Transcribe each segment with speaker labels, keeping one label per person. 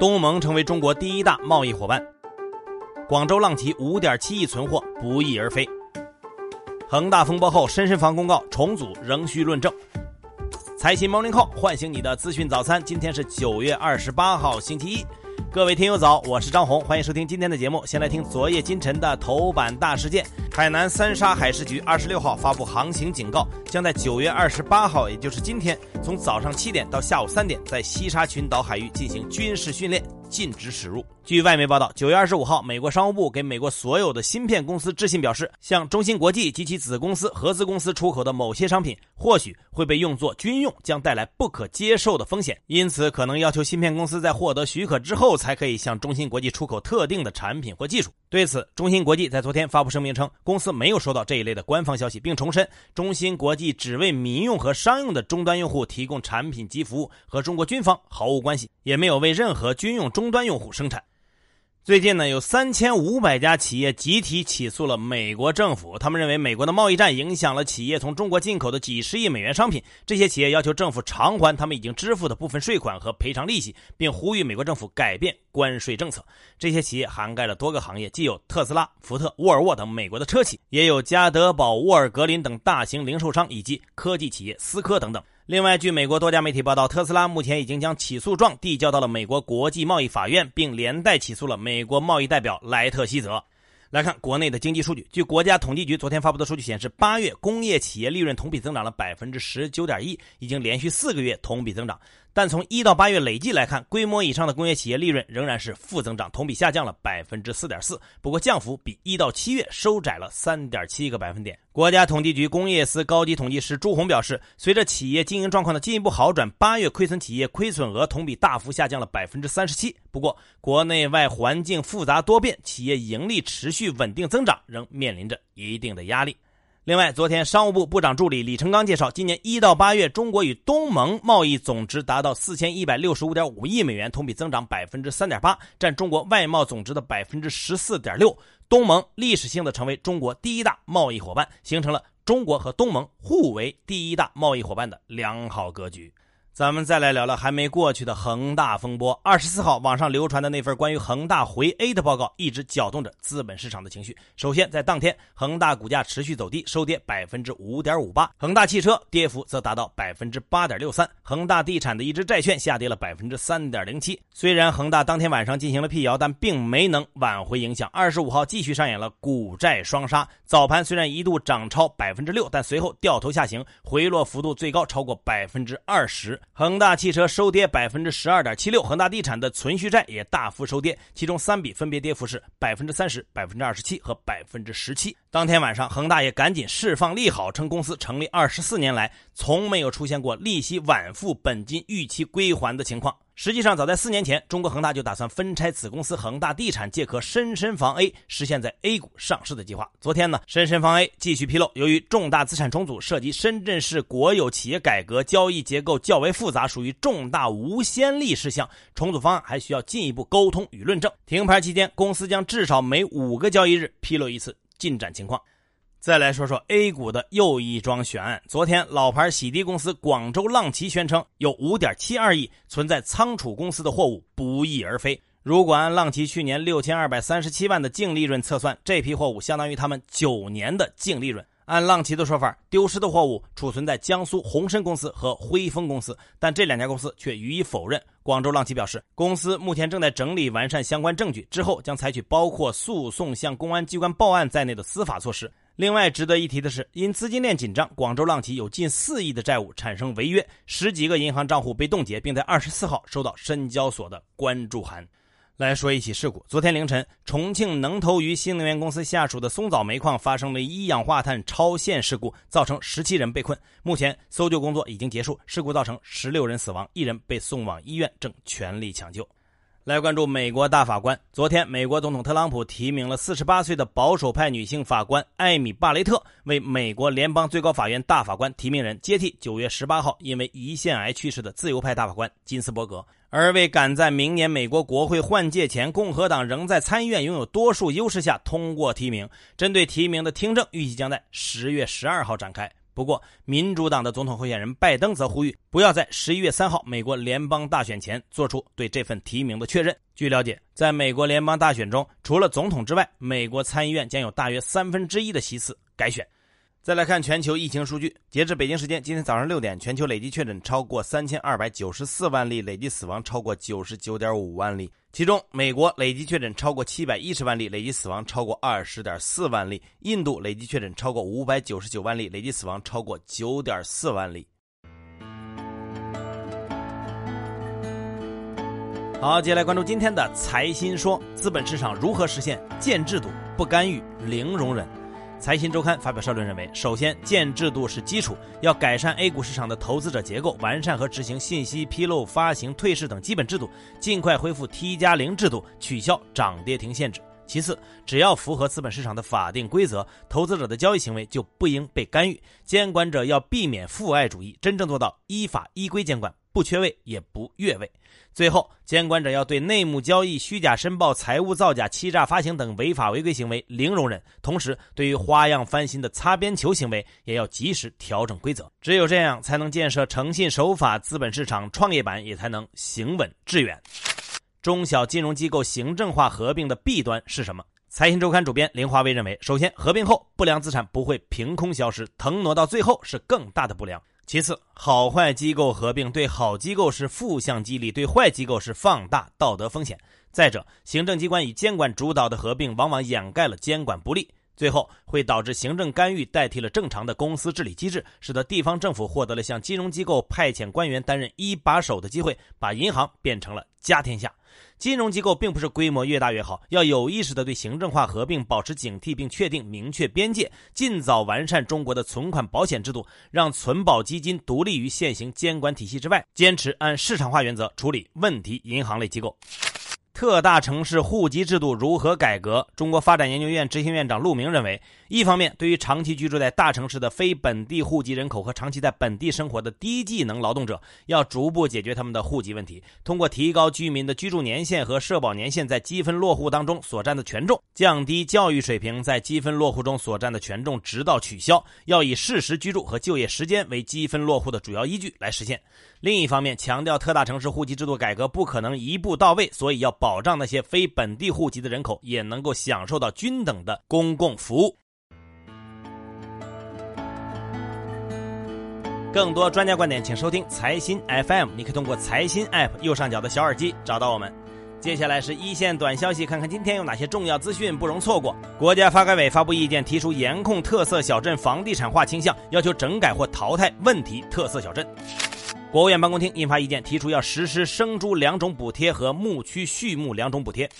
Speaker 1: 东盟成为中国第一大贸易伙伴。广州浪奇五点七亿存货不翼而飞。恒大风波后，深深房公告重组仍需论证。财新 Morning Call 唤醒你的资讯早餐。今天是九月二十八号，星期一。各位听友早，我是张红，欢迎收听今天的节目。先来听昨夜今晨的头版大事件：海南三沙海事局二十六号发布航行警告，将在九月二十八号，也就是今天，从早上七点到下午三点，在西沙群岛海域进行军事训练。禁止驶入。据外媒报道，九月二十五号，美国商务部给美国所有的芯片公司致信，表示向中芯国际及其子公司、合资公司出口的某些商品或许会被用作军用，将带来不可接受的风险，因此可能要求芯片公司在获得许可之后才可以向中芯国际出口特定的产品或技术。对此，中芯国际在昨天发布声明称，公司没有收到这一类的官方消息，并重申中芯国际只为民用和商用的终端用户提供产品及服务，和中国军方毫无关系，也没有为任何军用终端用户生产。最近呢，有三千五百家企业集体起诉了美国政府。他们认为美国的贸易战影响了企业从中国进口的几十亿美元商品。这些企业要求政府偿还他们已经支付的部分税款和赔偿利息，并呼吁美国政府改变关税政策。这些企业涵盖了多个行业，既有特斯拉、福特、沃尔沃等美国的车企，也有加德堡、沃尔格林等大型零售商以及科技企业思科等等。另外，据美国多家媒体报道，特斯拉目前已经将起诉状递交到了美国国际贸易法院，并连带起诉了美国贸易代表莱特希泽。来看国内的经济数据，据国家统计局昨天发布的数据显示，八月工业企业利润同比增长了百分之十九点一，已经连续四个月同比增长。但从一到八月累计来看，规模以上的工业企业利润仍然是负增长，同比下降了百分之四点四。不过降幅比一到七月收窄了三点七个百分点。国家统计局工业司高级统计师朱红表示，随着企业经营状况的进一步好转，八月亏损企业亏损额同比大幅下降了百分之三十七。不过，国内外环境复杂多变，企业盈利持续稳定增长仍面临着一定的压力。另外，昨天商务部部长助理李成刚介绍，今年一到八月，中国与东盟贸易总值达到四千一百六十五点五亿美元，同比增长百分之三点八，占中国外贸总值的百分之十四点六。东盟历史性的成为中国第一大贸易伙伴，形成了中国和东盟互为第一大贸易伙伴的良好格局。咱们再来聊聊还没过去的恒大风波。二十四号，网上流传的那份关于恒大回 A 的报告，一直搅动着资本市场的情绪。首先，在当天，恒大股价持续走低，收跌百分之五点五八；恒大汽车跌幅则达到百分之八点六三；恒大地产的一只债券下跌了百分之三点零七。虽然恒大当天晚上进行了辟谣，但并没能挽回影响。二十五号继续上演了股债双杀，早盘虽然一度涨超百分之六，但随后掉头下行，回落幅度最高超过百分之二十。恒大汽车收跌百分之十二点七六，恒大地产的存续债也大幅收跌，其中三笔分别跌幅是百分之三十、百分之二十七和百分之十七。当天晚上，恒大也赶紧释放利好，称公司成立二十四年来从没有出现过利息晚付、本金逾期归还的情况。实际上，早在四年前，中国恒大就打算分拆子公司恒大地产，借壳深深房 A，实现在 A 股上市的计划。昨天呢，深深房 A 继续披露，由于重大资产重组涉及深圳市国有企业改革，交易结构较为复杂，属于重大无先例事项，重组方案还需要进一步沟通与论证。停牌期间，公司将至少每五个交易日披露一次进展情况。再来说说 A 股的又一桩悬案。昨天，老牌洗涤公司广州浪奇宣称，有5.72亿存在仓储公司的货物不翼而飞。如果按浪奇去年6237万的净利润测算，这批货物相当于他们九年的净利润。按浪奇的说法，丢失的货物储存在江苏鸿申公司和辉丰公司，但这两家公司却予以否认。广州浪奇表示，公司目前正在整理完善相关证据，之后将采取包括诉讼、向公安机关报案在内的司法措施。另外值得一提的是，因资金链紧张，广州浪奇有近四亿的债务产生违约，十几个银行账户被冻结，并在二十四号收到深交所的关注函。来说一起事故，昨天凌晨，重庆能投于新能源公司下属的松藻煤矿发生了一氧化碳超限事故，造成十七人被困。目前搜救工作已经结束，事故造成十六人死亡，一人被送往医院，正全力抢救。来关注美国大法官。昨天，美国总统特朗普提名了四十八岁的保守派女性法官艾米·巴雷特为美国联邦最高法院大法官提名人，接替九月十八号因为胰腺癌去世的自由派大法官金斯伯格。而为赶在明年美国国会换届前，共和党仍在参议院拥有多数优势下通过提名，针对提名的听证预计将在十月十二号展开。不过，民主党的总统候选人拜登则呼吁，不要在十一月三号美国联邦大选前做出对这份提名的确认。据了解，在美国联邦大选中，除了总统之外，美国参议院将有大约三分之一的席次改选。再来看全球疫情数据，截至北京时间今天早上六点，全球累计确诊超过三千二百九十四万例，累计死亡超过九十九点五万例。其中，美国累计确诊超过七百一十万例，累计死亡超过二十点四万例；印度累计确诊超过五百九十九万例，累计死亡超过九点四万例。好，接下来关注今天的财新说：资本市场如何实现建制度、不干预、零容忍？财新周刊发表社论认为，首先建制度是基础，要改善 A 股市场的投资者结构，完善和执行信息披露、发行、退市等基本制度，尽快恢复 T 加零制度，取消涨跌停限制。其次，只要符合资本市场的法定规则，投资者的交易行为就不应被干预。监管者要避免父爱主义，真正做到依法依规监管。不缺位也不越位。最后，监管者要对内幕交易、虚假申报、财务造假、欺诈发行等违法违规行为零容忍。同时，对于花样翻新的擦边球行为，也要及时调整规则。只有这样，才能建设诚信守法资本市场创业板，也才能行稳致远。中小金融机构行政化合并的弊端是什么？财新周刊主编林华威认为，首先，合并后不良资产不会凭空消失，腾挪到最后是更大的不良。其次，好坏机构合并对好机构是负向激励，对坏机构是放大道德风险。再者，行政机关与监管主导的合并，往往掩盖了监管不力，最后会导致行政干预代替了正常的公司治理机制，使得地方政府获得了向金融机构派遣官员担任一把手的机会，把银行变成了家天下。金融机构并不是规模越大越好，要有意识地对行政化合并保持警惕，并确定明确边界，尽早完善中国的存款保险制度，让存保基金独立于现行监管体系之外，坚持按市场化原则处理问题银行类机构。特大城市户籍制度如何改革？中国发展研究院执行院长陆明认为，一方面，对于长期居住在大城市的非本地户籍人口和长期在本地生活的低技能劳动者，要逐步解决他们的户籍问题，通过提高居民的居住年限和社保年限在积分落户当中所占的权重，降低教育水平在积分落户中所占的权重，直到取消。要以事实居住和就业时间为积分落户的主要依据来实现。另一方面，强调特大城市户籍制度改革不可能一步到位，所以要保障那些非本地户籍的人口也能够享受到均等的公共服务。更多专家观点，请收听财新 FM。你可以通过财新 App 右上角的小耳机找到我们。接下来是一线短消息，看看今天有哪些重要资讯不容错过。国家发改委发布意见，提出严控特色小镇房地产化倾向，要求整改或淘汰问题特色小镇。国务院办公厅印发意见，提出要实施生猪两种补贴和牧区畜牧两种补贴。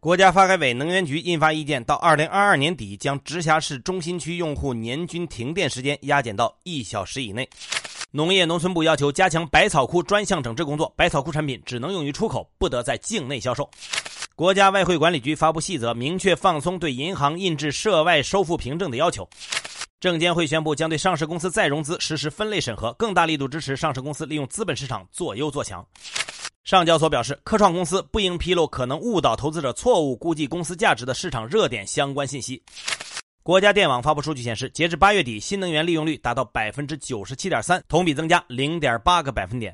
Speaker 1: 国家发改委能源局印发意见，到二零二二年底将直辖市中心区用户年均停电时间压减到一小时以内。农业农村部要求加强百草枯专项整治工作，百草枯产品只能用于出口，不得在境内销售。国家外汇管理局发布细则，明确放松对银行印制涉外收付凭证的要求。证监会宣布，将对上市公司再融资实施分类审核，更大力度支持上市公司利用资本市场做优做强。上交所表示，科创公司不应披露可能误导投资者、错误估计公司价值的市场热点相关信息。国家电网发布数据显示，截至八月底，新能源利用率达到百分之九十七点三，同比增加零点八个百分点。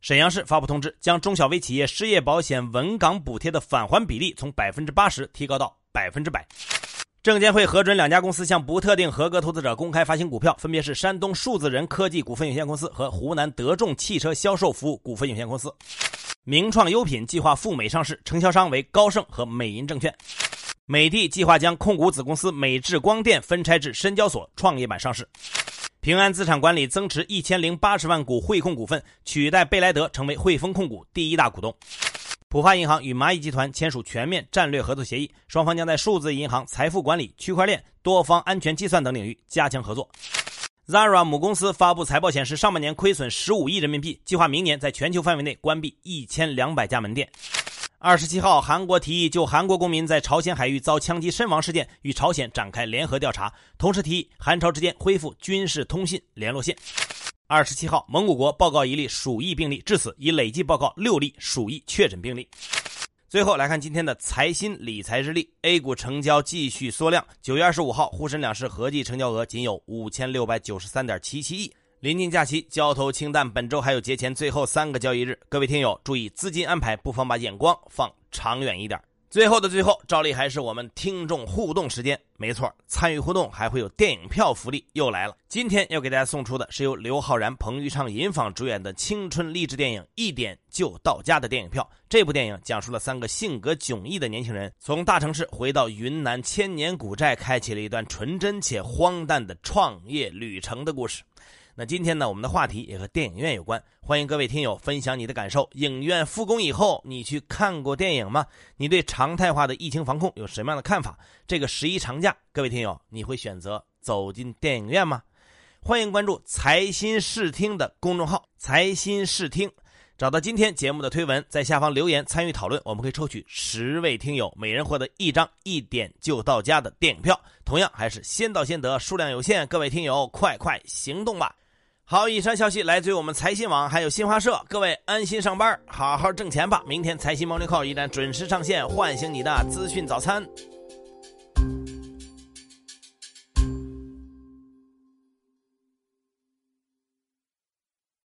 Speaker 1: 沈阳市发布通知，将中小微企业失业保险稳岗补贴的返还比例从百分之八十提高到百分之百。证监会核准两家公司向不特定合格投资者公开发行股票，分别是山东数字人科技股份有限公司和湖南德众汽车销售服务股份有限公司。名创优品计划赴美上市，承销商为高盛和美银证券。美的计划将控股子公司美智光电分拆至深交所创业板上市。平安资产管理增持一千零八十万股汇控股份，取代贝莱德成为汇丰控股第一大股东。浦发银行与蚂蚁集团签署全面战略合作协议，双方将在数字银行、财富管理、区块链、多方安全计算等领域加强合作。Zara 母公司发布财报显示，上半年亏损十五亿人民币，计划明年在全球范围内关闭一千两百家门店。二十七号，韩国提议就韩国公民在朝鲜海域遭枪击身亡事件与朝鲜展开联合调查，同时提议韩朝之间恢复军事通信联络线。二十七号，蒙古国报告一例鼠疫病例，至此已累计报告六例鼠疫确诊病例。最后来看今天的财新理财日历，A 股成交继续缩量。九月二十五号，沪深两市合计成交额仅有五千六百九十三点七七亿。临近假期，交投清淡，本周还有节前最后三个交易日，各位听友注意资金安排，不妨把眼光放长远一点。最后的最后，照例还是我们听众互动时间。没错，参与互动还会有电影票福利又来了。今天要给大家送出的是由刘昊然、彭昱畅、尹昉主演的青春励志电影《一点就到家》的电影票。这部电影讲述了三个性格迥异的年轻人从大城市回到云南千年古寨，开启了一段纯真且荒诞的创业旅程的故事。那今天呢，我们的话题也和电影院有关，欢迎各位听友分享你的感受。影院复工以后，你去看过电影吗？你对常态化的疫情防控有什么样的看法？这个十一长假，各位听友，你会选择走进电影院吗？欢迎关注财新视听的公众号“财新视听”，找到今天节目的推文，在下方留言参与讨论，我们可以抽取十位听友，每人获得一张一点就到家的电影票。同样还是先到先得，数量有限，各位听友快快行动吧！好，以上消息来自于我们财新网，还有新华社。各位安心上班，好好挣钱吧。明天财新 Morning Call 依然准时上线，唤醒你的资讯早餐。